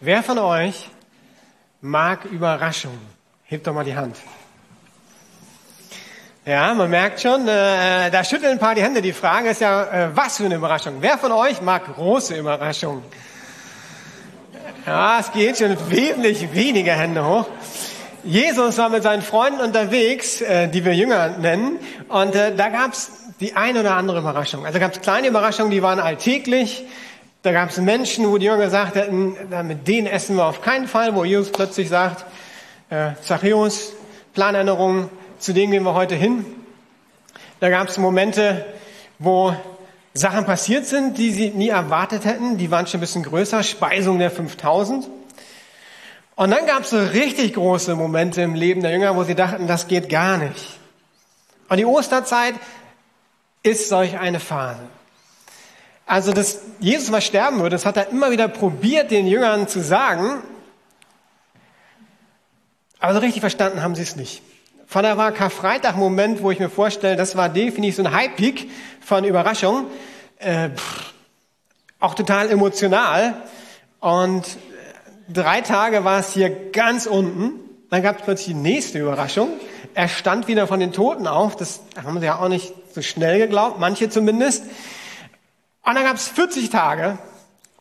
Wer von euch mag Überraschungen? Hebt doch mal die Hand. Ja, man merkt schon, äh, da schütteln ein paar die Hände. Die Frage ist ja, äh, was für eine Überraschung? Wer von euch mag große Überraschungen? Ja, es geht schon wesentlich weniger Hände hoch. Jesus war mit seinen Freunden unterwegs, äh, die wir Jünger nennen, und äh, da gab's die ein oder andere Überraschung. Also gab's kleine Überraschungen, die waren alltäglich. Da gab's Menschen, wo die Jünger gesagt hätten, mit denen essen wir auf keinen Fall, wo Jesus plötzlich sagt, äh, Zachäus, Planänderung, zu denen gehen wir heute hin. Da gab's Momente, wo Sachen passiert sind, die sie nie erwartet hätten. Die waren schon ein bisschen größer. Speisung der 5000. Und dann gab es so richtig große Momente im Leben der Jünger, wo sie dachten, das geht gar nicht. Und die Osterzeit ist solch eine Phase. Also, dass Jesus mal sterben würde, das hat er immer wieder probiert, den Jüngern zu sagen. Aber so richtig verstanden haben sie es nicht. Von da war Karfreitag ein Moment, wo ich mir vorstelle, das war definitiv so ein High-Peak von Überraschung. Äh, pff, auch total emotional. Und drei Tage war es hier ganz unten. Dann gab es plötzlich die nächste Überraschung. Er stand wieder von den Toten auf. Das haben sie ja auch nicht so schnell geglaubt, manche zumindest. Und dann gab es 40 Tage,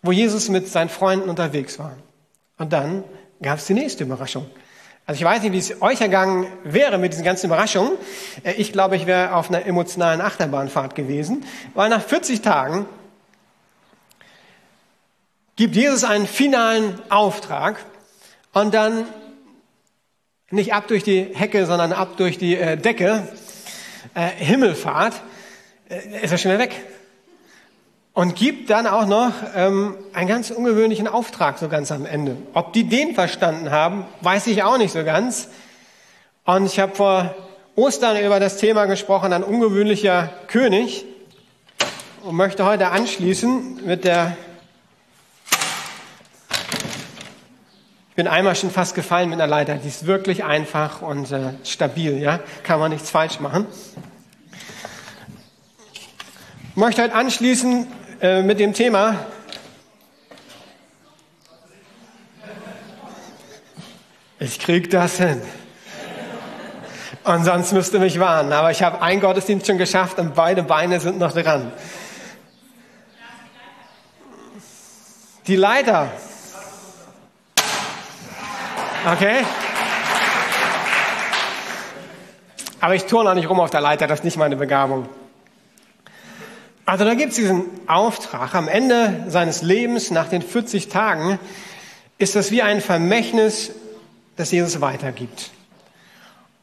wo Jesus mit seinen Freunden unterwegs war. Und dann gab es die nächste Überraschung. Also ich weiß nicht, wie es euch ergangen wäre mit diesen ganzen Überraschungen. Äh, ich glaube, ich wäre auf einer emotionalen Achterbahnfahrt gewesen, weil nach 40 Tagen gibt Jesus einen finalen Auftrag und dann nicht ab durch die Hecke, sondern ab durch die äh, Decke, äh, Himmelfahrt, äh, ist er schnell weg und gibt dann auch noch ähm, einen ganz ungewöhnlichen Auftrag so ganz am Ende. Ob die den verstanden haben, weiß ich auch nicht so ganz. Und ich habe vor Ostern über das Thema gesprochen, ein ungewöhnlicher König und möchte heute anschließen mit der Ich bin einmal schon fast gefallen mit einer Leiter. Die ist wirklich einfach und äh, stabil, ja. Kann man nichts falsch machen. Ich möchte heute anschließen äh, mit dem Thema Ich krieg das hin. Und sonst müsste mich warnen. Aber ich habe einen Gottesdienst schon geschafft und beide Beine sind noch dran. Die Leiter. Okay? Aber ich turne auch nicht rum auf der Leiter, das ist nicht meine Begabung. Also da gibt es diesen Auftrag. Am Ende seines Lebens, nach den 40 Tagen, ist das wie ein Vermächtnis, das Jesus weitergibt.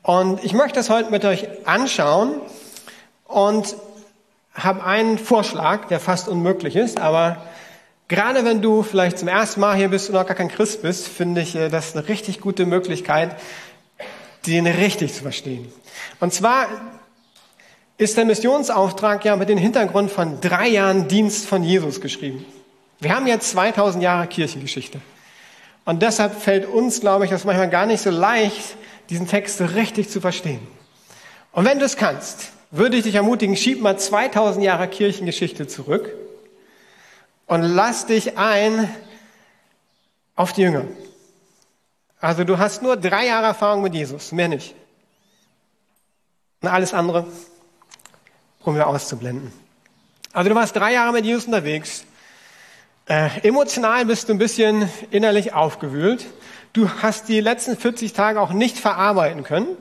Und ich möchte das heute mit euch anschauen und habe einen Vorschlag, der fast unmöglich ist, aber gerade wenn du vielleicht zum ersten Mal hier bist und noch gar kein Christ bist, finde ich äh, das eine richtig gute Möglichkeit, den richtig zu verstehen. Und zwar ist der Missionsauftrag ja mit dem Hintergrund von drei Jahren Dienst von Jesus geschrieben. Wir haben jetzt 2000 Jahre Kirchengeschichte. Und deshalb fällt uns, glaube ich, das manchmal gar nicht so leicht, diesen Text richtig zu verstehen. Und wenn du es kannst, würde ich dich ermutigen, schieb mal 2000 Jahre Kirchengeschichte zurück und lass dich ein auf die Jünger. Also du hast nur drei Jahre Erfahrung mit Jesus, mehr nicht. Und alles andere um wir auszublenden. Also du warst drei Jahre mit Jesus unterwegs. Äh, emotional bist du ein bisschen innerlich aufgewühlt. Du hast die letzten 40 Tage auch nicht verarbeiten können.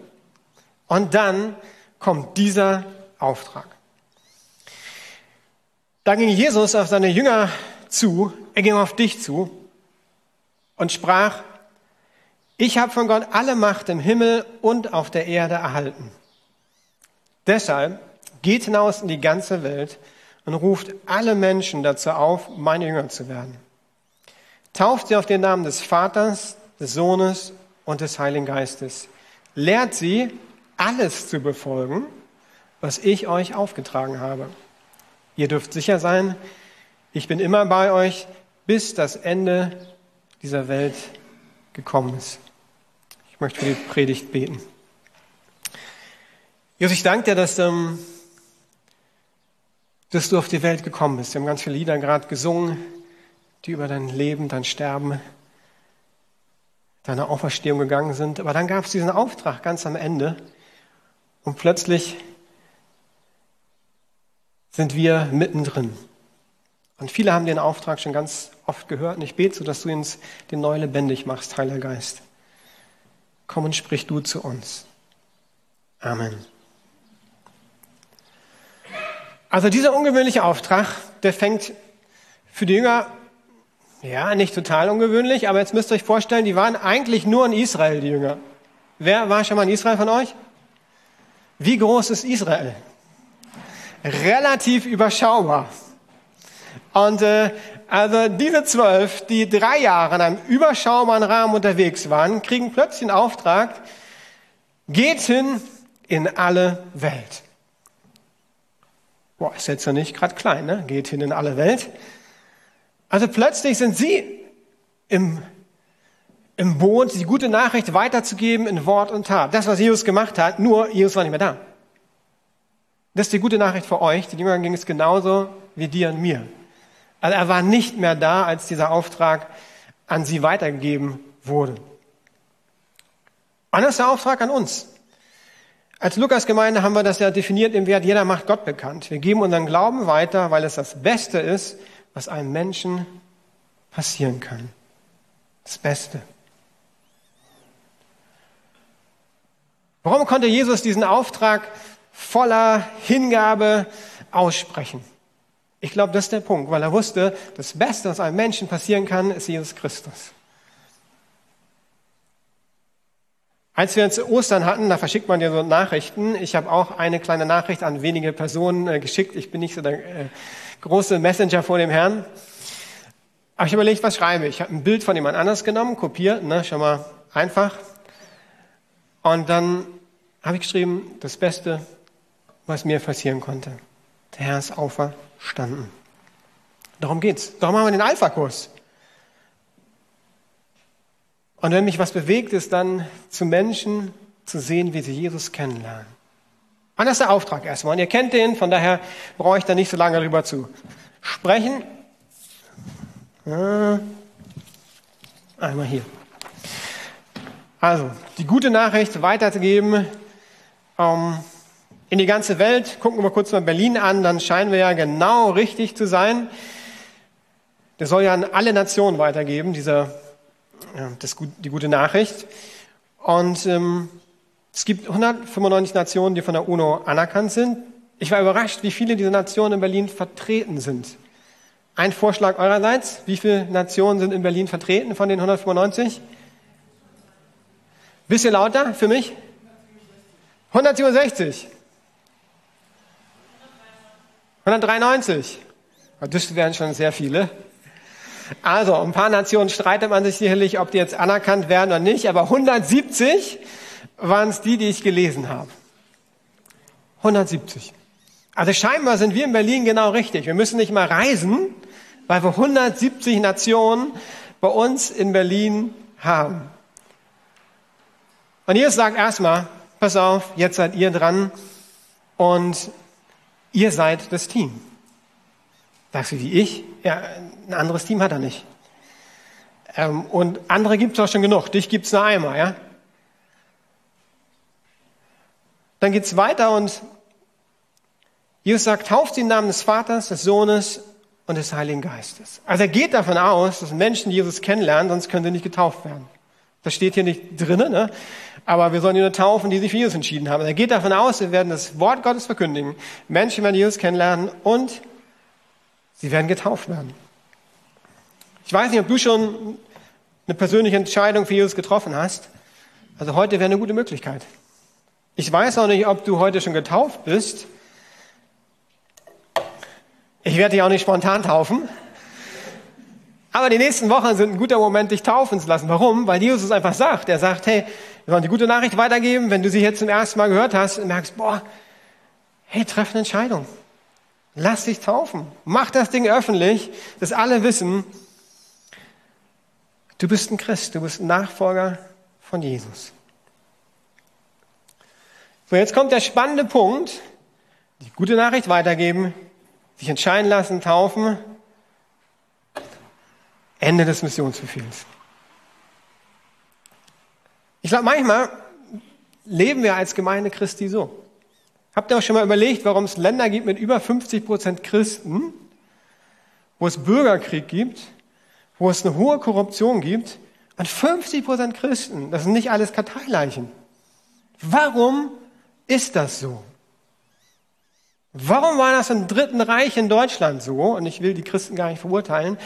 Und dann kommt dieser Auftrag. Da ging Jesus auf seine Jünger zu, er ging auf dich zu und sprach, ich habe von Gott alle Macht im Himmel und auf der Erde erhalten. Deshalb Geht hinaus in die ganze Welt und ruft alle Menschen dazu auf, meine Jünger zu werden. Tauft sie auf den Namen des Vaters, des Sohnes und des Heiligen Geistes. Lehrt sie, alles zu befolgen, was ich euch aufgetragen habe. Ihr dürft sicher sein, ich bin immer bei euch, bis das Ende dieser Welt gekommen ist. Ich möchte für die Predigt beten. Jesus, ich danke dir, dass ähm, dass du auf die Welt gekommen bist. Wir haben ganz viele Lieder gerade gesungen, die über dein Leben, dein Sterben, deine Auferstehung gegangen sind. Aber dann gab es diesen Auftrag ganz am Ende und plötzlich sind wir mittendrin. Und viele haben den Auftrag schon ganz oft gehört. Und ich bete so, dass du uns den neu lebendig machst, Heiliger Geist. Komm und sprich du zu uns. Amen. Also dieser ungewöhnliche Auftrag, der fängt für die Jünger, ja, nicht total ungewöhnlich, aber jetzt müsst ihr euch vorstellen, die waren eigentlich nur in Israel, die Jünger. Wer war schon mal in Israel von euch? Wie groß ist Israel? Relativ überschaubar. Und äh, also diese zwölf, die drei Jahre in einem überschaubaren Rahmen unterwegs waren, kriegen plötzlich den Auftrag, geht hin in alle Welt. Boah, ist jetzt ja nicht gerade klein, ne? Geht hin in alle Welt. Also plötzlich sind sie im, im Boot, die gute Nachricht weiterzugeben in Wort und Tat. Das, was Jesus gemacht hat, nur Jesus war nicht mehr da. Das ist die gute Nachricht für euch. Die Jüngern ging es genauso wie dir und mir. Also er war nicht mehr da, als dieser Auftrag an sie weitergegeben wurde. Und das ist der Auftrag an uns. Als Lukas-Gemeinde haben wir das ja definiert im Wert, jeder macht Gott bekannt. Wir geben unseren Glauben weiter, weil es das Beste ist, was einem Menschen passieren kann. Das Beste. Warum konnte Jesus diesen Auftrag voller Hingabe aussprechen? Ich glaube, das ist der Punkt, weil er wusste, das Beste, was einem Menschen passieren kann, ist Jesus Christus. Als wir jetzt Ostern hatten, da verschickt man ja so Nachrichten. Ich habe auch eine kleine Nachricht an wenige Personen äh, geschickt. Ich bin nicht so der äh, große Messenger vor dem Herrn. Aber ich überlegt, was schreibe ich. Ich habe ein Bild von jemand anders genommen, kopiert, ne, schon mal einfach. Und dann habe ich geschrieben, das Beste, was mir passieren konnte. Der Herr ist auferstanden. Darum geht's. Darum haben wir den Alpha-Kurs. Und wenn mich was bewegt, ist dann zu Menschen zu sehen, wie sie Jesus kennenlernen. Und das ist der Auftrag erstmal. Und ihr kennt den, von daher brauche ich da nicht so lange darüber zu sprechen. Äh, einmal hier. Also, die gute Nachricht weiterzugeben ähm, in die ganze Welt. Gucken wir kurz mal Berlin an, dann scheinen wir ja genau richtig zu sein. Der soll ja an alle Nationen weitergeben, dieser das, die gute Nachricht. Und ähm, es gibt 195 Nationen, die von der UNO anerkannt sind. Ich war überrascht, wie viele dieser Nationen in Berlin vertreten sind. Ein Vorschlag eurerseits. Wie viele Nationen sind in Berlin vertreten von den 195? Bisschen lauter für mich? 167. 193. Das wären schon sehr viele. Also, ein paar Nationen streitet man sich sicherlich, ob die jetzt anerkannt werden oder nicht, aber 170 waren es die, die ich gelesen habe. 170. Also scheinbar sind wir in Berlin genau richtig. Wir müssen nicht mal reisen, weil wir 170 Nationen bei uns in Berlin haben. Und Jesus sagt erstmal, pass auf, jetzt seid ihr dran und ihr seid das Team. Sagst du, wie ich? Ja, ein anderes Team hat er nicht. Ähm, und andere gibt es auch schon genug. Dich gibt es nur einmal, ja? Dann geht's weiter und Jesus sagt, tauft sie im Namen des Vaters, des Sohnes und des Heiligen Geistes. Also er geht davon aus, dass Menschen Jesus kennenlernen, sonst können sie nicht getauft werden. Das steht hier nicht drinnen, ne? aber wir sollen nur taufen, die sich für Jesus entschieden haben. Er geht davon aus, wir werden das Wort Gottes verkündigen. Menschen werden Jesus kennenlernen und Sie werden getauft werden. Ich weiß nicht, ob du schon eine persönliche Entscheidung für Jesus getroffen hast. Also heute wäre eine gute Möglichkeit. Ich weiß auch nicht, ob du heute schon getauft bist. Ich werde dich auch nicht spontan taufen. Aber die nächsten Wochen sind ein guter Moment, dich taufen zu lassen. Warum? Weil Jesus es einfach sagt. Er sagt, hey, wir sollen die gute Nachricht weitergeben. Wenn du sie jetzt zum ersten Mal gehört hast und merkst, boah, hey, treff eine Entscheidung. Lass dich taufen. Mach das Ding öffentlich, dass alle wissen, du bist ein Christ, du bist ein Nachfolger von Jesus. So, jetzt kommt der spannende Punkt. Die gute Nachricht weitergeben. dich entscheiden lassen, taufen. Ende des Missionsbefehls. Ich glaube, manchmal leben wir als Gemeinde Christi so. Habt ihr auch schon mal überlegt, warum es Länder gibt mit über 50 Prozent Christen, wo es Bürgerkrieg gibt, wo es eine hohe Korruption gibt und 50 Prozent Christen, das sind nicht alles Karteileichen. Warum ist das so? Warum war das im Dritten Reich in Deutschland so, und ich will die Christen gar nicht verurteilen,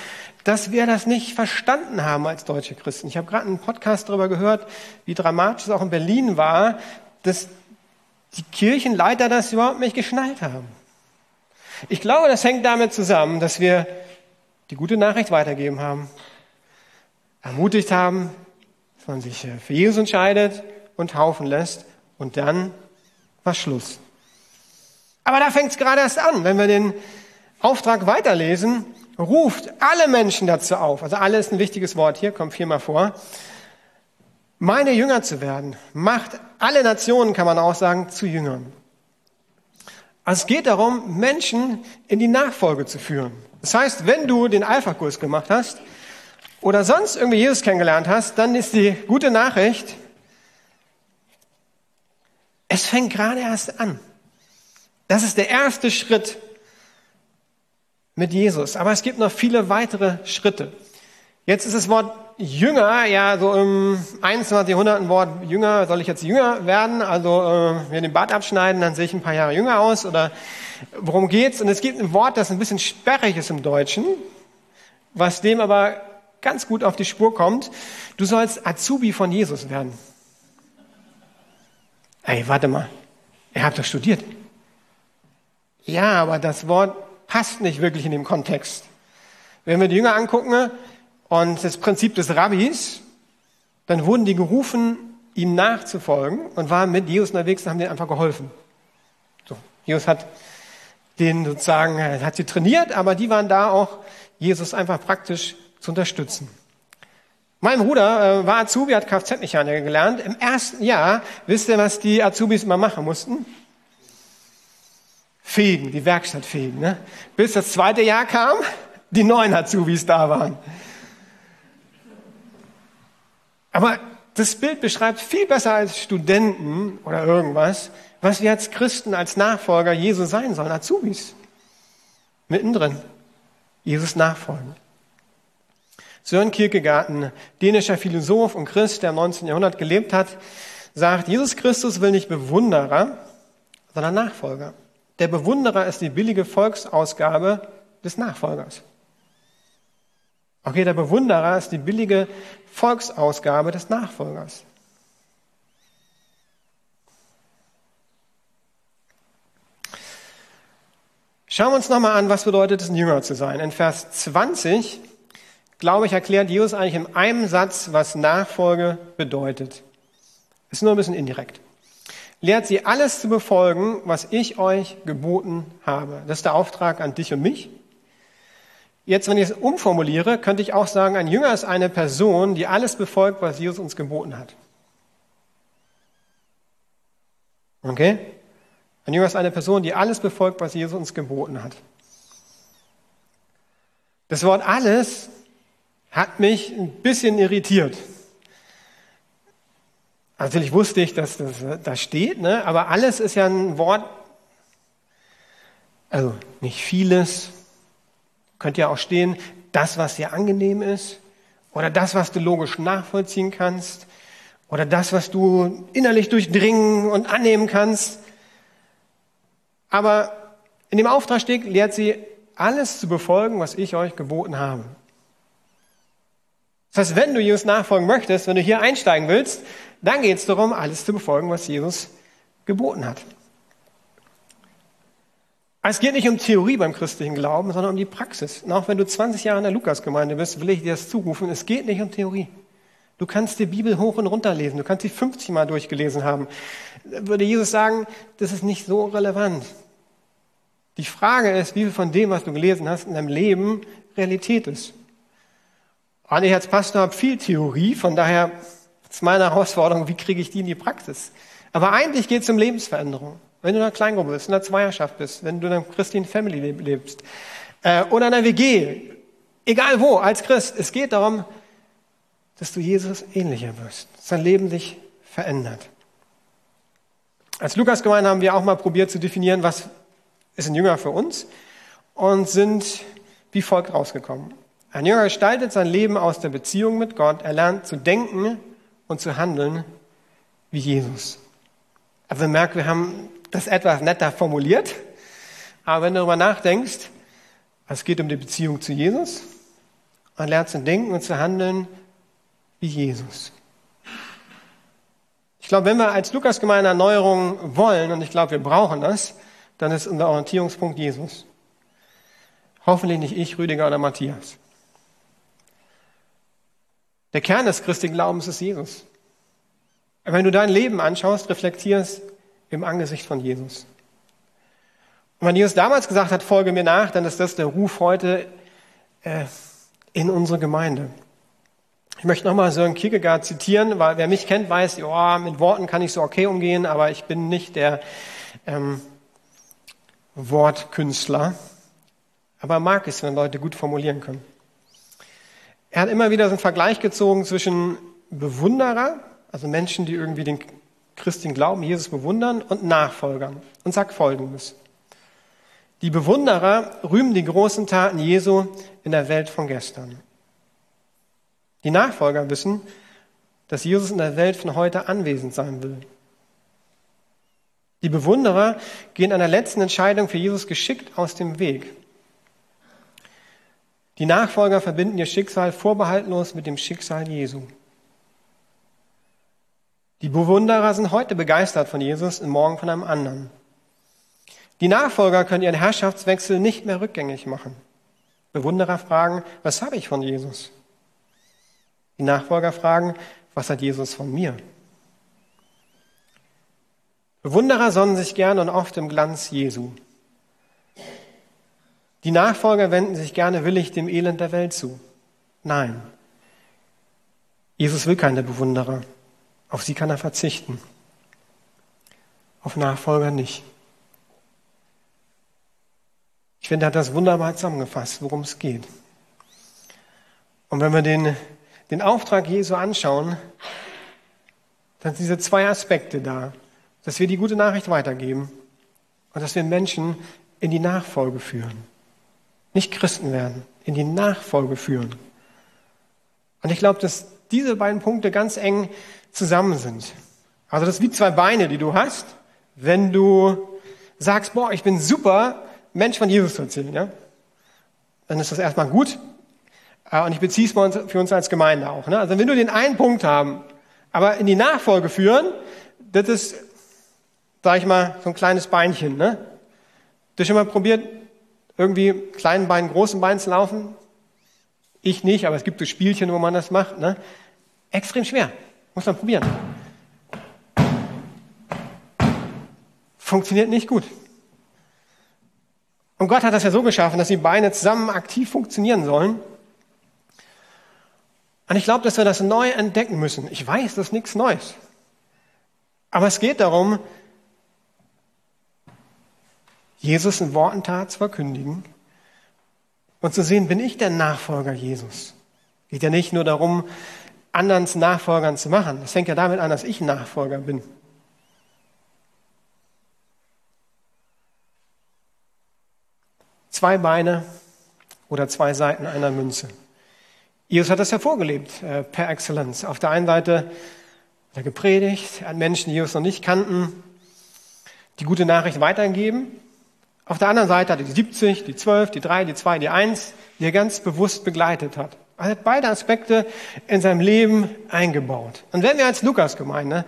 dass wir das nicht verstanden haben als deutsche Christen? Ich habe gerade einen Podcast darüber gehört, wie dramatisch es auch in Berlin war, dass die Kirchenleiter das überhaupt nicht geschnallt haben. Ich glaube, das hängt damit zusammen, dass wir die gute Nachricht weitergeben haben, ermutigt haben, dass man sich für Jesus entscheidet und taufen lässt und dann war Schluss. Aber da fängt es gerade erst an, wenn wir den Auftrag weiterlesen, ruft alle Menschen dazu auf, also alle ist ein wichtiges Wort hier, kommt viermal vor, meine Jünger zu werden, macht alle Nationen, kann man auch sagen, zu Jüngern. Also es geht darum, Menschen in die Nachfolge zu führen. Das heißt, wenn du den Alpha-Kurs gemacht hast oder sonst irgendwie Jesus kennengelernt hast, dann ist die gute Nachricht, es fängt gerade erst an. Das ist der erste Schritt mit Jesus. Aber es gibt noch viele weitere Schritte. Jetzt ist das Wort Jünger, ja, so im 21. Jahrhundert ein Wort Jünger, soll ich jetzt Jünger werden? Also, äh, wir den Bart abschneiden, dann sehe ich ein paar Jahre jünger aus oder worum geht's? Und es gibt ein Wort, das ein bisschen sperrig ist im Deutschen, was dem aber ganz gut auf die Spur kommt. Du sollst Azubi von Jesus werden. Ey, warte mal. Ihr habt doch studiert. Ja, aber das Wort passt nicht wirklich in dem Kontext. Wenn wir die Jünger angucken, und das Prinzip des Rabbis, dann wurden die gerufen, ihm nachzufolgen und waren mit Jesus unterwegs und haben denen einfach geholfen. So, Jesus hat den sozusagen, hat sie trainiert, aber die waren da auch, Jesus einfach praktisch zu unterstützen. Mein Bruder äh, war Azubi, hat Kfz-Mechaniker gelernt. Im ersten Jahr, wisst ihr, was die Azubis immer machen mussten? Fegen, die Werkstatt fegen. Ne? Bis das zweite Jahr kam, die neuen Azubis da waren. Aber das Bild beschreibt viel besser als Studenten oder irgendwas, was wir als Christen, als Nachfolger Jesu sein sollen, Azubis. Mittendrin. Jesus nachfolgen. Sören Kierkegaard, ein dänischer Philosoph und Christ, der im 19. Jahrhundert gelebt hat, sagt, Jesus Christus will nicht Bewunderer, sondern Nachfolger. Der Bewunderer ist die billige Volksausgabe des Nachfolgers. Okay, der Bewunderer ist die billige Volksausgabe des Nachfolgers. Schauen wir uns nochmal an, was bedeutet es, ein Jünger zu sein. In Vers 20, glaube ich, erklärt Jesus eigentlich in einem Satz, was Nachfolge bedeutet. Ist nur ein bisschen indirekt. Lehrt sie alles zu befolgen, was ich euch geboten habe. Das ist der Auftrag an dich und mich. Jetzt, wenn ich es umformuliere, könnte ich auch sagen, ein Jünger ist eine Person, die alles befolgt, was Jesus uns geboten hat. Okay? Ein Jünger ist eine Person, die alles befolgt, was Jesus uns geboten hat. Das Wort alles hat mich ein bisschen irritiert. Natürlich wusste ich, dass das da steht, ne? aber alles ist ja ein Wort, also nicht vieles, könnte ja auch stehen, das, was dir angenehm ist oder das, was du logisch nachvollziehen kannst oder das, was du innerlich durchdringen und annehmen kannst. Aber in dem Auftrag steht, lehrt sie, alles zu befolgen, was ich euch geboten habe. Das heißt, wenn du Jesus nachfolgen möchtest, wenn du hier einsteigen willst, dann geht es darum, alles zu befolgen, was Jesus geboten hat. Es geht nicht um Theorie beim christlichen Glauben, sondern um die Praxis. Und auch wenn du 20 Jahre in der Lukasgemeinde bist, will ich dir das zurufen. Es geht nicht um Theorie. Du kannst die Bibel hoch und runter lesen. Du kannst sie 50 Mal durchgelesen haben. Würde Jesus sagen, das ist nicht so relevant. Die Frage ist, wie viel von dem, was du gelesen hast, in deinem Leben Realität ist. Und ich als Pastor habe viel Theorie, von daher ist meine Herausforderung, wie kriege ich die in die Praxis? Aber eigentlich geht es um Lebensveränderung. Wenn du in einer Kleingruppe bist, in einer Zweierschaft bist, wenn du in einer Christian Family lebst äh, oder in einer WG, egal wo, als Christ, es geht darum, dass du Jesus ähnlicher wirst, dass dein Leben sich verändert. Als Lukas-Gemeinde haben wir auch mal probiert zu definieren, was ist ein Jünger für uns und sind wie folgt rausgekommen. Ein Jünger gestaltet sein Leben aus der Beziehung mit Gott. Er lernt zu denken und zu handeln wie Jesus. Also wir merken, wir haben das etwas netter formuliert, aber wenn du darüber nachdenkst, es geht um die Beziehung zu Jesus, man lernt zu denken und zu handeln wie Jesus. Ich glaube, wenn wir als Lukas-Gemeinde Erneuerung wollen, und ich glaube, wir brauchen das, dann ist unser Orientierungspunkt Jesus. Hoffentlich nicht ich, Rüdiger oder Matthias. Der Kern des christlichen Glaubens ist Jesus. wenn du dein Leben anschaust, reflektierst im Angesicht von Jesus. Und wenn Jesus damals gesagt hat, folge mir nach, dann ist das der Ruf heute äh, in unsere Gemeinde. Ich möchte nochmal Sören Kierkegaard zitieren, weil wer mich kennt, weiß, ja, mit Worten kann ich so okay umgehen, aber ich bin nicht der ähm, Wortkünstler. Aber mag es, wenn Leute gut formulieren können. Er hat immer wieder so einen Vergleich gezogen zwischen Bewunderer, also Menschen, die irgendwie den Christen glauben, Jesus bewundern, und Nachfolgern und sagt Folgendes. Die Bewunderer rühmen die großen Taten Jesu in der Welt von gestern. Die Nachfolger wissen, dass Jesus in der Welt von heute anwesend sein will. Die Bewunderer gehen einer letzten Entscheidung für Jesus geschickt aus dem Weg. Die Nachfolger verbinden ihr Schicksal vorbehaltlos mit dem Schicksal Jesu. Die Bewunderer sind heute begeistert von Jesus und morgen von einem anderen. Die Nachfolger können ihren Herrschaftswechsel nicht mehr rückgängig machen. Bewunderer fragen, was habe ich von Jesus? Die Nachfolger fragen, was hat Jesus von mir? Bewunderer sonnen sich gern und oft im Glanz Jesu. Die Nachfolger wenden sich gerne willig dem Elend der Welt zu. Nein, Jesus will keine Bewunderer. Auf sie kann er verzichten. Auf Nachfolger nicht. Ich finde, er hat das wunderbar zusammengefasst, worum es geht. Und wenn wir den den Auftrag Jesu anschauen, dann sind diese zwei Aspekte da, dass wir die gute Nachricht weitergeben und dass wir Menschen in die Nachfolge führen. Nicht Christen werden, in die Nachfolge führen. Und ich glaube, dass diese beiden Punkte ganz eng zusammen sind. Also das ist wie zwei Beine, die du hast, wenn du sagst, boah, ich bin super, Mensch von Jesus zu erzählen, ja? Dann ist das erstmal gut, äh, und ich beziehe es für uns als Gemeinde auch. Ne? Also wenn wir den einen Punkt haben, aber in die Nachfolge führen, das ist, sag ich mal, so ein kleines Beinchen. Ne? Du schon mal probiert, irgendwie kleinen Beinen, großen Beinen zu laufen? Ich nicht, aber es gibt so Spielchen, wo man das macht. Ne? Extrem schwer. Muss man probieren. Funktioniert nicht gut. Und Gott hat das ja so geschaffen, dass die Beine zusammen aktiv funktionieren sollen. Und ich glaube, dass wir das neu entdecken müssen. Ich weiß, das ist nichts Neues. Aber es geht darum, Jesus in Worten Tat zu verkündigen und zu sehen, bin ich der Nachfolger Jesus? Geht ja nicht nur darum, anderen Nachfolgern zu machen. Das fängt ja damit an, dass ich Nachfolger bin. Zwei Beine oder zwei Seiten einer Münze. Jesus hat das ja vorgelebt, äh, per Excellence. Auf der einen Seite hat er gepredigt an Menschen, die Jesus noch nicht kannten, die gute Nachricht weitergeben. Auf der anderen Seite hat er die 70, die 12, die 3, die 2, die 1, die er ganz bewusst begleitet hat. Er hat beide Aspekte in seinem Leben eingebaut. Und wenn wir als Lukas-Gemeinde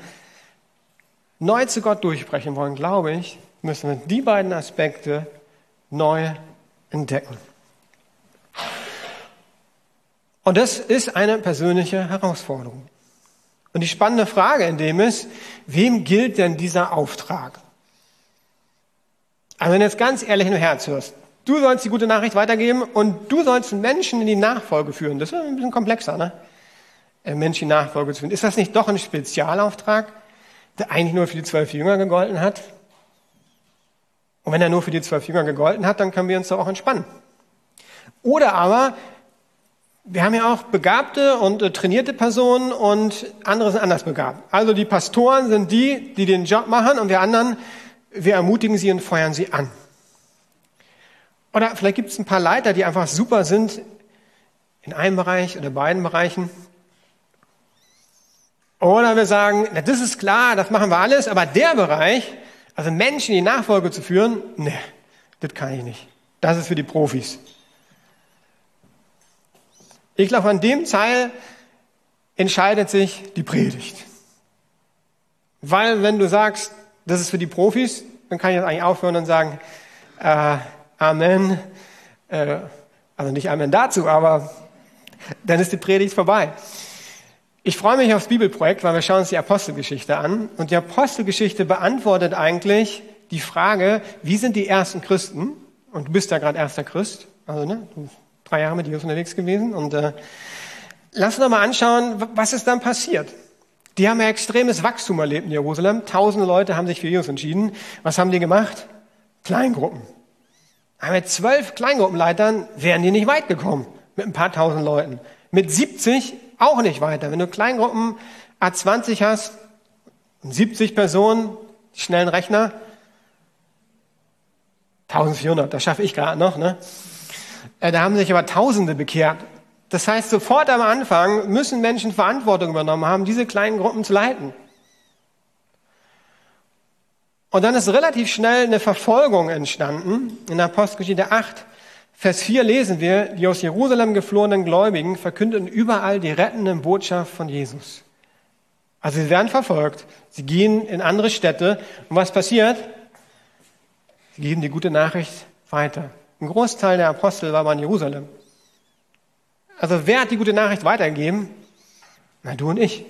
neu zu Gott durchbrechen wollen, glaube ich, müssen wir die beiden Aspekte neu entdecken. Und das ist eine persönliche Herausforderung. Und die spannende Frage in dem ist, wem gilt denn dieser Auftrag? Also wenn du jetzt ganz ehrlich im Herz hörst, du sollst die gute Nachricht weitergeben und du sollst Menschen in die Nachfolge führen. Das ist ein bisschen komplexer, ne? Äh, Menschen in die Nachfolge zu führen. Ist das nicht doch ein Spezialauftrag, der eigentlich nur für die zwölf Jünger gegolten hat? Und wenn er nur für die zwölf Jünger gegolten hat, dann können wir uns doch auch entspannen. Oder aber, wir haben ja auch begabte und äh, trainierte Personen und andere sind anders begabt. Also die Pastoren sind die, die den Job machen und wir anderen, wir ermutigen sie und feuern sie an. Oder vielleicht gibt es ein paar Leiter, die einfach super sind in einem Bereich oder beiden Bereichen. Oder wir sagen, na, das ist klar, das machen wir alles, aber der Bereich, also Menschen in die Nachfolge zu führen, ne, das kann ich nicht. Das ist für die Profis. Ich glaube, an dem Teil entscheidet sich die Predigt. Weil wenn du sagst, das ist für die Profis, dann kann ich jetzt eigentlich aufhören und sagen, äh, Amen. Äh, also nicht Amen dazu, aber dann ist die Predigt vorbei. Ich freue mich aufs Bibelprojekt, weil wir schauen uns die Apostelgeschichte an. Und die Apostelgeschichte beantwortet eigentlich die Frage, wie sind die ersten Christen? Und du bist ja gerade erster Christ, also ne, du drei Jahre mit Jesus unterwegs gewesen. Und äh, lass uns doch mal anschauen, was ist dann passiert. Die haben ja extremes Wachstum erlebt in Jerusalem. Tausende Leute haben sich für Jesus entschieden. Was haben die gemacht? Kleingruppen. Aber mit zwölf Kleingruppenleitern wären die nicht weit gekommen. Mit ein paar tausend Leuten. Mit 70 auch nicht weiter. Wenn du Kleingruppen A20 hast, 70 Personen, die schnellen Rechner, 1400, das schaffe ich gerade noch, ne? Äh, da haben sich aber Tausende bekehrt. Das heißt, sofort am Anfang müssen Menschen Verantwortung übernommen haben, diese kleinen Gruppen zu leiten. Und dann ist relativ schnell eine Verfolgung entstanden. In Apostelgeschichte 8, Vers 4 lesen wir, die aus Jerusalem geflohenen Gläubigen verkündeten überall die rettende Botschaft von Jesus. Also sie werden verfolgt, sie gehen in andere Städte und was passiert? Sie geben die gute Nachricht weiter. Ein Großteil der Apostel war mal in Jerusalem. Also wer hat die gute Nachricht weitergegeben? Na, du und ich.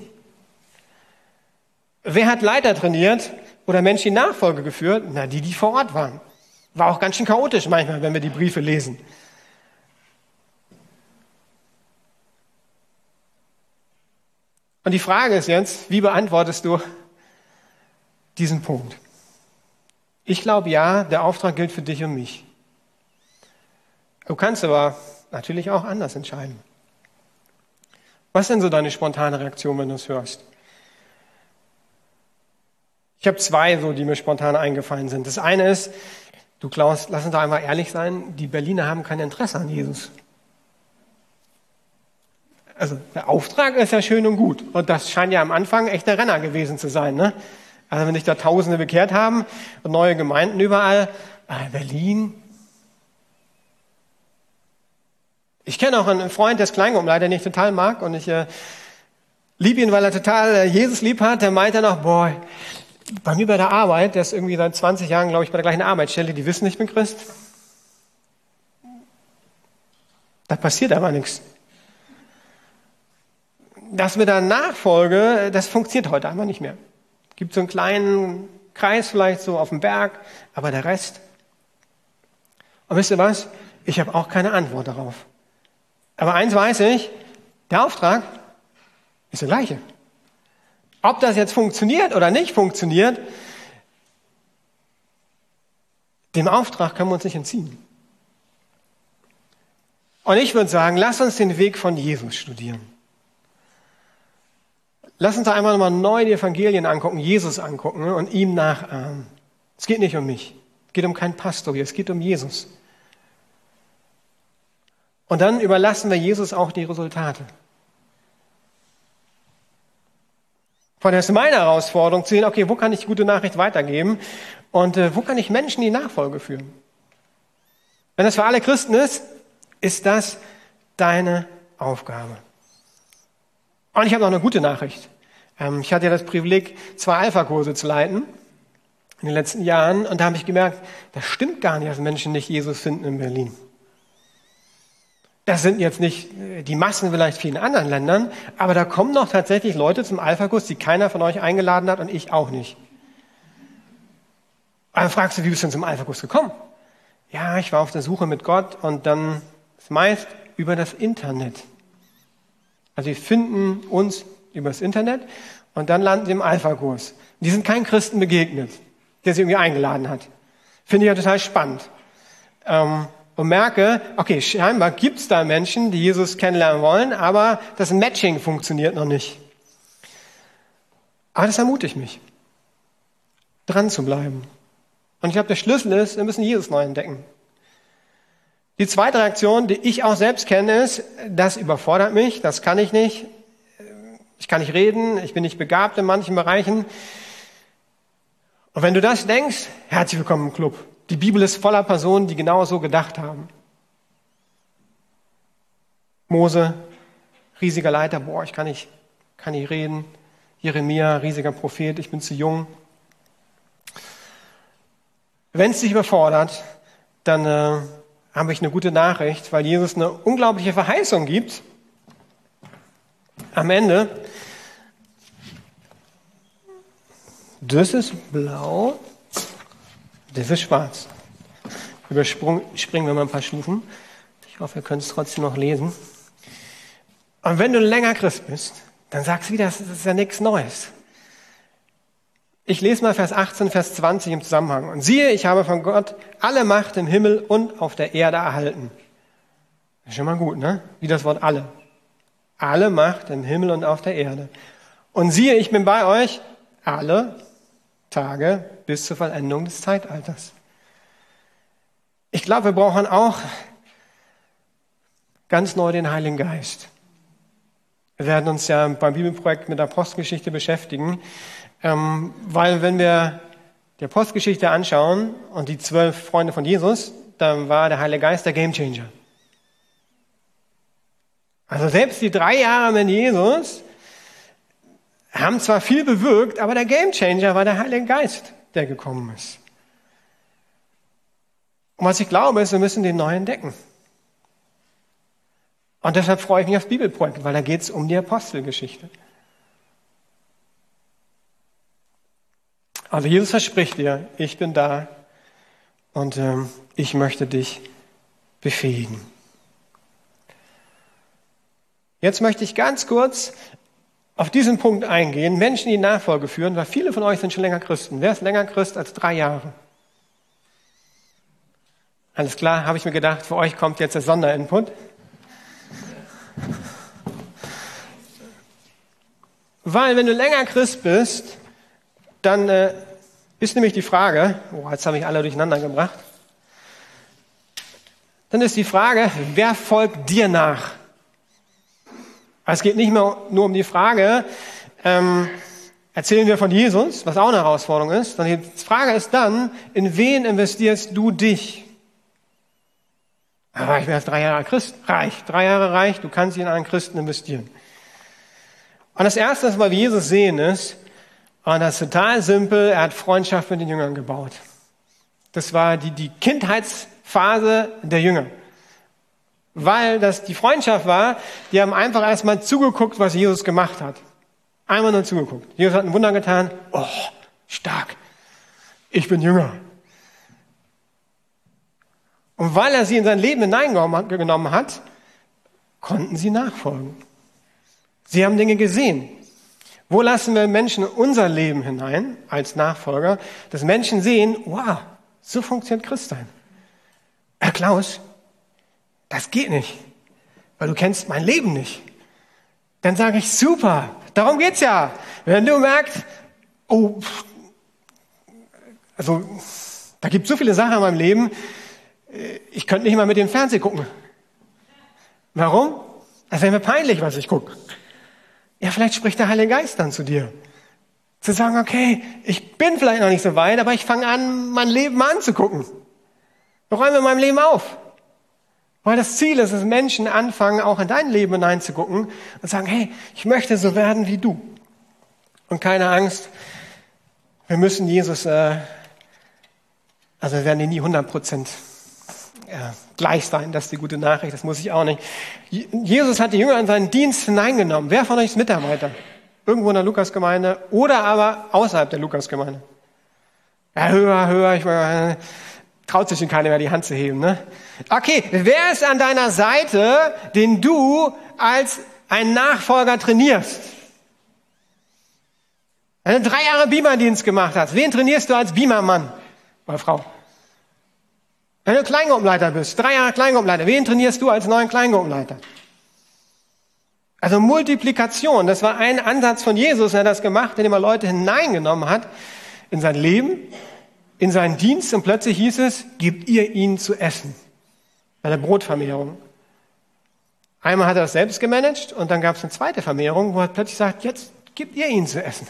Wer hat Leiter trainiert oder Menschen in Nachfolge geführt? Na, die, die vor Ort waren. War auch ganz schön chaotisch manchmal, wenn wir die Briefe lesen. Und die Frage ist jetzt, wie beantwortest du diesen Punkt? Ich glaube ja, der Auftrag gilt für dich und mich. Du kannst aber natürlich auch anders entscheiden. Was ist denn so deine spontane Reaktion, wenn du es hörst? Ich habe zwei, so, die mir spontan eingefallen sind. Das eine ist, du Klaus, lass uns da einmal ehrlich sein, die Berliner haben kein Interesse an Jesus. Also der Auftrag ist ja schön und gut. Und das scheint ja am Anfang echt der Renner gewesen zu sein. Ne? Also wenn sich da Tausende bekehrt haben und neue Gemeinden überall, äh, Berlin, Ich kenne auch einen Freund, der ist Kleingruppenleiter, den ich total mag und ich äh, liebe ihn, weil er total äh, Jesus lieb hat. Der meint dann auch, boah, bei mir bei der Arbeit, der ist irgendwie seit 20 Jahren, glaube ich, bei der gleichen Arbeitsstelle, die wissen, ich bin Christ. Da passiert aber nichts. Das mit der Nachfolge, das funktioniert heute einfach nicht mehr. Gibt so einen kleinen Kreis vielleicht so auf dem Berg, aber der Rest. Und wisst ihr was? Ich habe auch keine Antwort darauf. Aber eins weiß ich, der Auftrag ist der gleiche. Ob das jetzt funktioniert oder nicht funktioniert, dem Auftrag können wir uns nicht entziehen. Und ich würde sagen, lass uns den Weg von Jesus studieren. Lass uns da einmal nochmal neu die Evangelien angucken, Jesus angucken und ihm nachahmen. Es geht nicht um mich. Es geht um keinen Pastor hier. Es geht um Jesus. Und dann überlassen wir Jesus auch die Resultate. Von der ist meine Herausforderung zu sehen, okay, wo kann ich gute Nachricht weitergeben und äh, wo kann ich Menschen die Nachfolge führen? Wenn das für alle Christen ist, ist das deine Aufgabe. Und ich habe noch eine gute Nachricht. Ähm, ich hatte ja das Privileg, zwei Alpha-Kurse zu leiten in den letzten Jahren und da habe ich gemerkt, das stimmt gar nicht, dass Menschen nicht Jesus finden in Berlin. Das sind jetzt nicht äh, die Massen vielleicht vielen anderen Ländern, aber da kommen noch tatsächlich Leute zum Alpha-Kurs, die keiner von euch eingeladen hat und ich auch nicht. dann fragst du, wie bist du denn zum Alpha-Kurs gekommen? Ja, ich war auf der Suche mit Gott und dann ist meist über das Internet. Also wir finden uns über das Internet und dann landen sie im Alpha-Kurs. Die sind keinem Christen begegnet, der sie irgendwie eingeladen hat. Finde ich ja total spannend. Ähm, und merke, okay, scheinbar gibt es da Menschen, die Jesus kennenlernen wollen, aber das Matching funktioniert noch nicht. Aber das ermutigt mich, dran zu bleiben. Und ich glaube, der Schlüssel ist, wir müssen Jesus neu entdecken. Die zweite Reaktion, die ich auch selbst kenne, ist, das überfordert mich, das kann ich nicht. Ich kann nicht reden, ich bin nicht begabt in manchen Bereichen. Und wenn du das denkst, herzlich willkommen im Club. Die Bibel ist voller Personen, die genau so gedacht haben. Mose, riesiger Leiter, boah, ich kann nicht, kann nicht reden. Jeremia, riesiger Prophet, ich bin zu jung. Wenn es dich überfordert, dann äh, habe ich eine gute Nachricht, weil Jesus eine unglaubliche Verheißung gibt. Am Ende, das ist blau, das ist schwarz. Überspringen wir mal ein paar Stufen. Ich hoffe, ihr könnt es trotzdem noch lesen. Und wenn du länger Christ bist, dann sagst du wieder, das ist ja nichts Neues. Ich lese mal Vers 18, Vers 20 im Zusammenhang. Und siehe, ich habe von Gott alle Macht im Himmel und auf der Erde erhalten. Das ist schon mal gut, ne? Wie das Wort alle. Alle Macht im Himmel und auf der Erde. Und siehe, ich bin bei euch alle Tage bis zur Vollendung des Zeitalters. Ich glaube, wir brauchen auch ganz neu den Heiligen Geist. Wir werden uns ja beim Bibelprojekt mit der Postgeschichte beschäftigen. Ähm, weil wenn wir die Apostelgeschichte anschauen und die zwölf Freunde von Jesus, dann war der Heilige Geist der Gamechanger. Also selbst die drei Jahre mit Jesus haben zwar viel bewirkt, aber der Gamechanger war der Heilige Geist, der gekommen ist. Und was ich glaube, ist, wir müssen den neu entdecken. Und deshalb freue ich mich aufs Bibelprojekt, weil da geht es um die Apostelgeschichte. Also Jesus verspricht dir, ich bin da und ähm, ich möchte dich befähigen. Jetzt möchte ich ganz kurz auf diesen Punkt eingehen, Menschen, die Nachfolge führen, weil viele von euch sind schon länger Christen. Wer ist länger Christ als drei Jahre? Alles klar, habe ich mir gedacht, für euch kommt jetzt der Sonderinput. Weil wenn du länger Christ bist, dann äh, ist nämlich die Frage, oh, jetzt habe ich alle durcheinander gebracht. Dann ist die Frage, wer folgt dir nach? Es geht nicht mehr nur um die Frage, ähm, erzählen wir von Jesus, was auch eine Herausforderung ist, sondern die Frage ist dann, in wen investierst du dich? Aber ich bin jetzt drei Jahre Christ, reich, drei Jahre reich, du kannst in einen Christen investieren. Und das Erste, was wir Jesus sehen, ist, und das ist total simpel. Er hat Freundschaft mit den Jüngern gebaut. Das war die, die Kindheitsphase der Jünger. Weil das die Freundschaft war, die haben einfach erstmal zugeguckt, was Jesus gemacht hat. Einmal nur zugeguckt. Jesus hat ein Wunder getan. Oh, stark. Ich bin Jünger. Und weil er sie in sein Leben hineingenommen hat, konnten sie nachfolgen. Sie haben Dinge gesehen. Wo lassen wir Menschen unser Leben hinein als Nachfolger, dass Menschen sehen, wow, so funktioniert Christsein. Herr Klaus, das geht nicht, weil du kennst mein Leben nicht. Dann sage ich, super, darum geht's ja. Wenn du merkst, oh, also da gibt so viele Sachen in meinem Leben, ich könnte nicht mal mit dem Fernsehen gucken. Warum? Das wäre mir peinlich, was ich gucke. Ja, vielleicht spricht der Heilige Geist dann zu dir. Zu sagen, okay, ich bin vielleicht noch nicht so weit, aber ich fange an, mein Leben mal anzugucken. Räume meinem Leben auf. Weil das Ziel ist, dass Menschen anfangen, auch in dein Leben hineinzugucken und sagen, hey, ich möchte so werden wie du. Und keine Angst, wir müssen Jesus, äh, also wir werden ihn nie 100 Prozent ja, gleich sein, das ist die gute Nachricht, das muss ich auch nicht. Jesus hat die Jünger in seinen Dienst hineingenommen. Wer von euch ist Mitarbeiter? Irgendwo in der Lukasgemeinde oder aber außerhalb der Lukasgemeinde? Ja, höher, höher, ich meine, traut sich schon keiner mehr die Hand zu heben, ne? Okay, wer ist an deiner Seite, den du als ein Nachfolger trainierst? Wenn du drei Jahre Beamer-Dienst gemacht hast, wen trainierst du als Beamermann oder Frau? Wenn du Kleingruppenleiter bist, drei Jahre Kleingruppenleiter, wen trainierst du als neuen Kleingruppenleiter? Also Multiplikation, das war ein Ansatz von Jesus, er hat das gemacht, indem er Leute hineingenommen hat in sein Leben, in seinen Dienst und plötzlich hieß es, gebt ihr ihnen zu essen. Bei der Brotvermehrung. Einmal hat er das selbst gemanagt und dann gab es eine zweite Vermehrung, wo er plötzlich sagt, jetzt gebt ihr ihnen zu essen.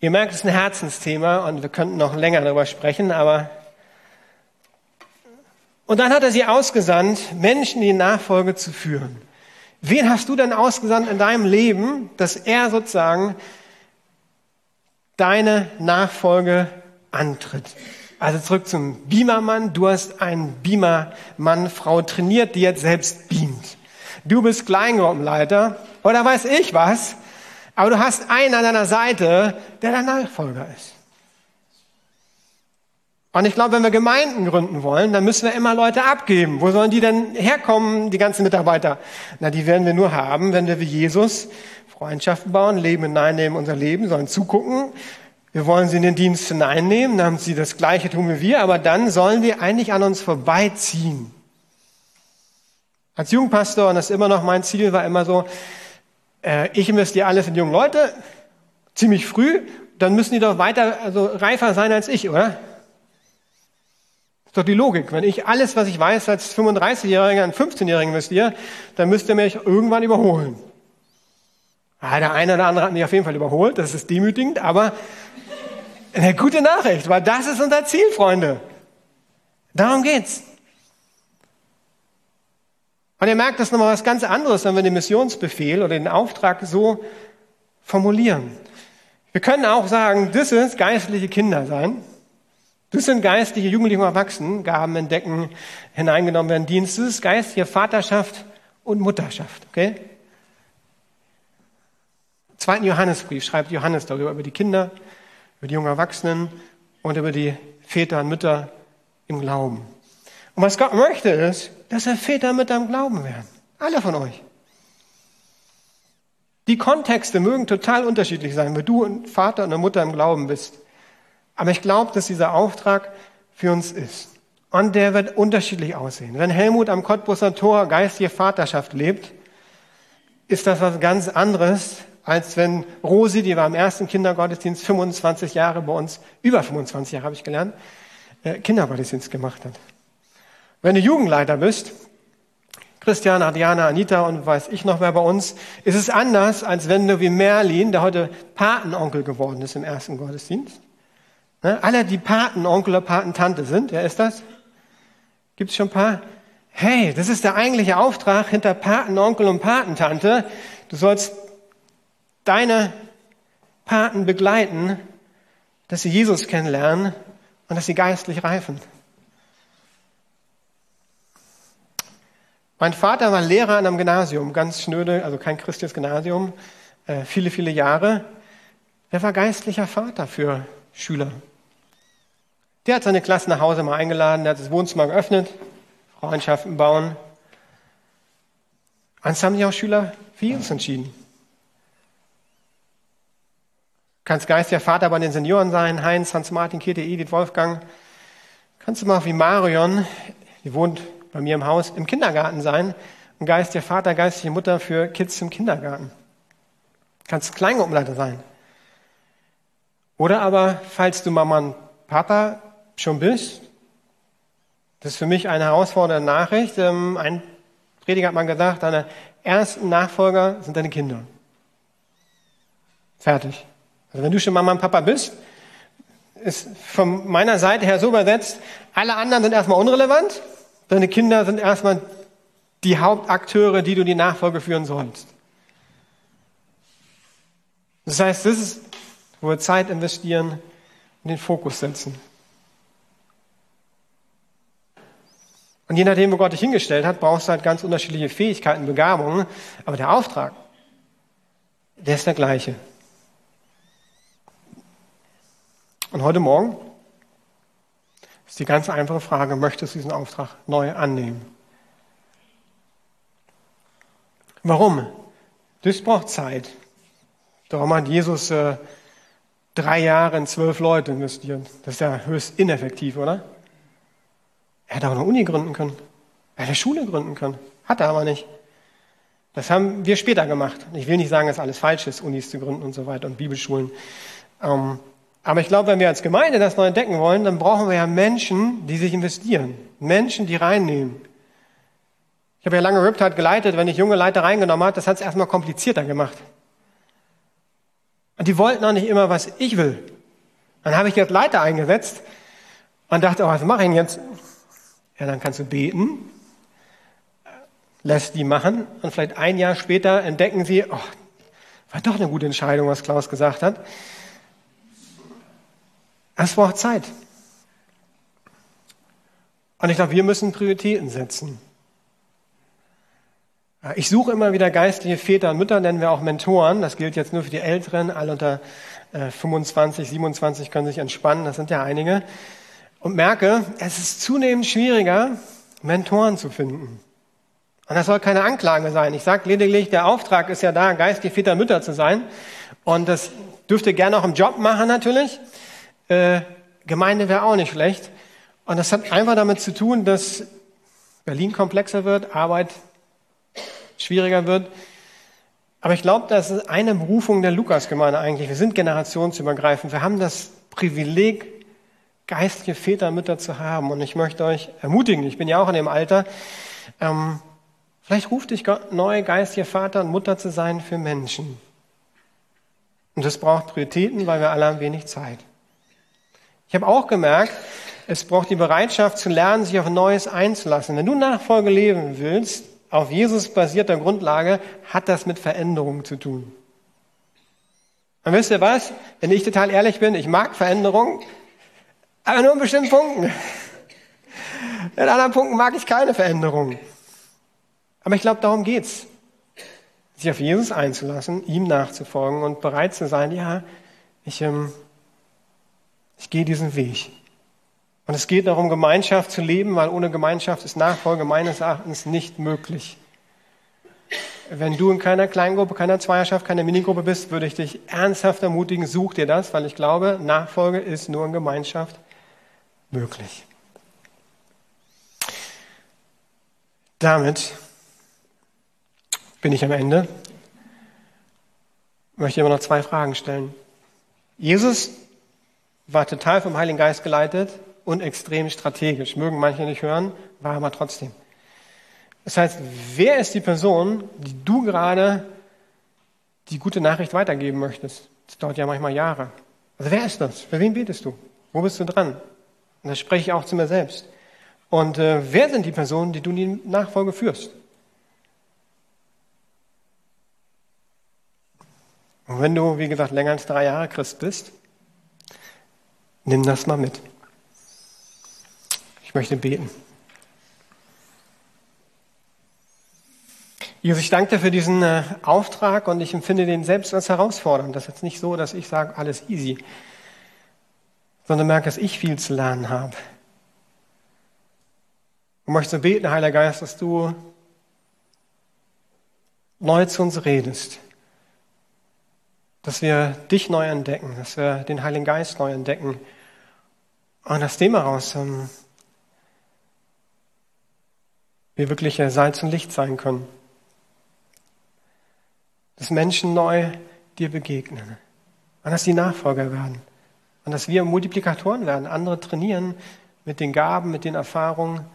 Ihr merkt, es ist ein Herzensthema und wir könnten noch länger darüber sprechen, aber und dann hat er sie ausgesandt, Menschen in die Nachfolge zu führen. Wen hast du denn ausgesandt in deinem Leben, dass er sozusagen deine Nachfolge antritt? Also zurück zum Beamermann. Du hast einen Beamermann, Frau trainiert, die jetzt selbst beamt. Du bist Kleingruppenleiter oder weiß ich was, aber du hast einen an deiner Seite, der dein Nachfolger ist. Und ich glaube, wenn wir Gemeinden gründen wollen, dann müssen wir immer Leute abgeben. Wo sollen die denn herkommen, die ganzen Mitarbeiter? Na, die werden wir nur haben, wenn wir wie Jesus Freundschaften bauen, Leben hineinnehmen, unser Leben, sollen zugucken. Wir wollen sie in den Dienst hineinnehmen, dann haben sie das Gleiche tun wie wir, aber dann sollen die eigentlich an uns vorbeiziehen. Als Jugendpastor, und das ist immer noch mein Ziel, war immer so, äh, ich investiere alles in junge Leute, ziemlich früh, dann müssen die doch weiter, also reifer sein als ich, oder? ist doch die Logik. Wenn ich alles, was ich weiß, als 35-Jähriger an 15-Jährigen investiere, dann müsst ihr mich irgendwann überholen. Ja, der eine oder andere hat mich auf jeden Fall überholt, das ist demütigend, aber eine gute Nachricht, weil das ist unser Ziel, Freunde. Darum geht's. Und ihr merkt, das ist nochmal was ganz anderes, wenn wir den Missionsbefehl oder den Auftrag so formulieren. Wir können auch sagen, das ist geistliche Kinder sein. Das sind geistliche Jugendliche und Erwachsenen, Gaben entdecken, hineingenommen werden, Dienst. Das ist geistliche Vaterschaft und Mutterschaft, okay? Zweiten Johannesbrief schreibt Johannes darüber, über die Kinder, über die jungen Erwachsenen und über die Väter und Mütter im Glauben. Und was Gott möchte ist, dass er Väter und Mütter im Glauben werden. Alle von euch. Die Kontexte mögen total unterschiedlich sein, wenn du ein Vater und eine Mutter im Glauben bist. Aber ich glaube, dass dieser Auftrag für uns ist. Und der wird unterschiedlich aussehen. Wenn Helmut am Cottbusser Tor geistige Vaterschaft lebt, ist das was ganz anderes, als wenn Rosi, die war im ersten Kindergottesdienst 25 Jahre bei uns, über 25 Jahre habe ich gelernt, äh, Kindergottesdienst gemacht hat. Wenn du Jugendleiter bist, Christian, Adriana, Anita und weiß ich noch wer bei uns, ist es anders, als wenn du wie Merlin, der heute Patenonkel geworden ist im ersten Gottesdienst, Ne? Alle, die Patenonkel oder Patentante sind, wer ist das? Gibt es schon ein paar? Hey, das ist der eigentliche Auftrag hinter Patenonkel und Patentante. Du sollst deine Paten begleiten, dass sie Jesus kennenlernen und dass sie geistlich reifen. Mein Vater war Lehrer an einem Gymnasium, ganz schnöde, also kein christliches Gymnasium, äh, viele, viele Jahre. Er war geistlicher Vater für Schüler. Der hat seine Klasse nach Hause mal eingeladen, der hat das Wohnzimmer geöffnet, Freundschaften bauen. Eins haben sich auch Schüler für Jesus entschieden. Kannst geistiger Vater bei den Senioren sein, Heinz, Hans-Martin, Käthe, Edith, Wolfgang. Kannst du mal wie Marion, die wohnt bei mir im Haus, im Kindergarten sein. Ein geistiger Vater, geistige Mutter für Kids im Kindergarten. Kannst Kleingruppenleiter sein. Oder aber, falls du Mama und Papa schon bist. Das ist für mich eine herausfordernde Nachricht. Ähm, ein Prediger hat mal gesagt, deine ersten Nachfolger sind deine Kinder. Fertig. Also wenn du schon Mama und Papa bist, ist von meiner Seite her so übersetzt, alle anderen sind erstmal unrelevant, deine Kinder sind erstmal die Hauptakteure, die du die Nachfolge führen sollst. Das heißt, das ist, wo wir Zeit investieren und den Fokus setzen. Und je nachdem, wo Gott dich hingestellt hat, brauchst du halt ganz unterschiedliche Fähigkeiten, Begabungen. Aber der Auftrag, der ist der gleiche. Und heute Morgen ist die ganz einfache Frage, möchtest du diesen Auftrag neu annehmen? Warum? Das braucht Zeit. Darum hat Jesus äh, drei Jahre in zwölf Leute investieren. Das ist ja höchst ineffektiv, oder? Er hätte auch eine Uni gründen können. Er hätte eine Schule gründen können. Hat er aber nicht. Das haben wir später gemacht. Ich will nicht sagen, dass alles falsch ist, Unis zu gründen und so weiter und Bibelschulen. Ähm, aber ich glaube, wenn wir als Gemeinde das neu entdecken wollen, dann brauchen wir ja Menschen, die sich investieren. Menschen, die reinnehmen. Ich habe ja lange Riptide geleitet. Wenn ich junge Leiter reingenommen habe, das hat es erstmal komplizierter gemacht. Und die wollten auch nicht immer, was ich will. Dann habe ich jetzt Leiter eingesetzt und dachte, oh, was mache ich denn jetzt? Ja, dann kannst du beten, lässt die machen und vielleicht ein Jahr später entdecken sie, oh, war doch eine gute Entscheidung, was Klaus gesagt hat. Es braucht Zeit. Und ich glaube, wir müssen Prioritäten setzen. Ich suche immer wieder geistliche Väter und Mütter, nennen wir auch Mentoren. Das gilt jetzt nur für die Älteren. Alle unter 25, äh, 27 können sich entspannen. Das sind ja einige. Und merke, es ist zunehmend schwieriger, Mentoren zu finden. Und das soll keine Anklage sein. Ich sage lediglich, der Auftrag ist ja da, geistliche Väter und Mütter zu sein. Und das dürft ihr gerne auch im Job machen natürlich. Äh, Gemeinde wäre auch nicht schlecht. Und das hat einfach damit zu tun, dass Berlin komplexer wird, Arbeit schwieriger wird. Aber ich glaube, das ist eine Berufung der Lukasgemeinde eigentlich. Wir sind generationsübergreifend. Wir haben das Privileg, geistliche Väter, Mütter zu haben. Und ich möchte euch ermutigen, ich bin ja auch in dem Alter, ähm, vielleicht ruft dich Gott neu, geistliche Vater und Mutter zu sein für Menschen. Und das braucht Prioritäten, weil wir alle haben wenig Zeit. Ich habe auch gemerkt, es braucht die Bereitschaft zu lernen, sich auf Neues einzulassen. Wenn du Nachfolge leben willst, auf Jesus basierter Grundlage, hat das mit Veränderung zu tun. Und wisst ihr was? Wenn ich total ehrlich bin, ich mag Veränderung, aber nur in bestimmten Punkten. In anderen Punkten mag ich keine Veränderung. Aber ich glaube, darum geht's. Sich auf Jesus einzulassen, ihm nachzufolgen und bereit zu sein, ja, ich, ähm, ich gehe diesen Weg. Und es geht darum, Gemeinschaft zu leben, weil ohne Gemeinschaft ist Nachfolge meines Erachtens nicht möglich. Wenn du in keiner Kleingruppe, keiner Zweierschaft, keiner Minigruppe bist, würde ich dich ernsthaft ermutigen, such dir das, weil ich glaube, Nachfolge ist nur in Gemeinschaft möglich. Damit bin ich am Ende. Ich möchte immer noch zwei Fragen stellen. Jesus war total vom Heiligen Geist geleitet und extrem strategisch. Mögen manche nicht hören, war aber trotzdem. Das heißt, wer ist die Person, die du gerade die gute Nachricht weitergeben möchtest? Das dauert ja manchmal Jahre. Also wer ist das? Für wen betest du? Wo bist du dran? Und das spreche ich auch zu mir selbst. Und äh, wer sind die Personen, die du in die Nachfolge führst? Und wenn du, wie gesagt, länger als drei Jahre Christ bist, nimm das mal mit möchte beten. Jesus, ich danke dir für diesen äh, Auftrag und ich empfinde den selbst als herausfordernd. Das ist jetzt nicht so, dass ich sage, alles easy, sondern merke, dass ich viel zu lernen habe. Und möchte so beten, Heiliger Geist, dass du neu zu uns redest. Dass wir dich neu entdecken, dass wir den Heiligen Geist neu entdecken. Und das Thema raus, ähm, wir wirklich Salz und Licht sein können. Dass Menschen neu dir begegnen. Und dass sie Nachfolger werden. Und dass wir Multiplikatoren werden, andere trainieren mit den Gaben, mit den Erfahrungen,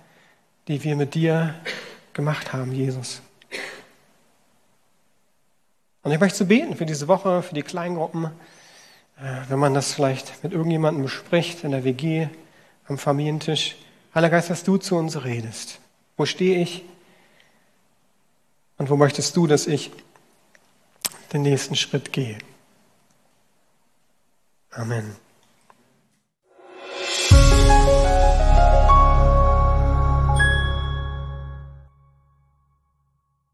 die wir mit dir gemacht haben, Jesus. Und ich möchte zu beten für diese Woche, für die Kleingruppen, wenn man das vielleicht mit irgendjemandem bespricht, in der WG, am Familientisch. Heiliger Geist, dass du zu uns redest. Wo stehe ich? Und wo möchtest du, dass ich den nächsten Schritt gehe? Amen.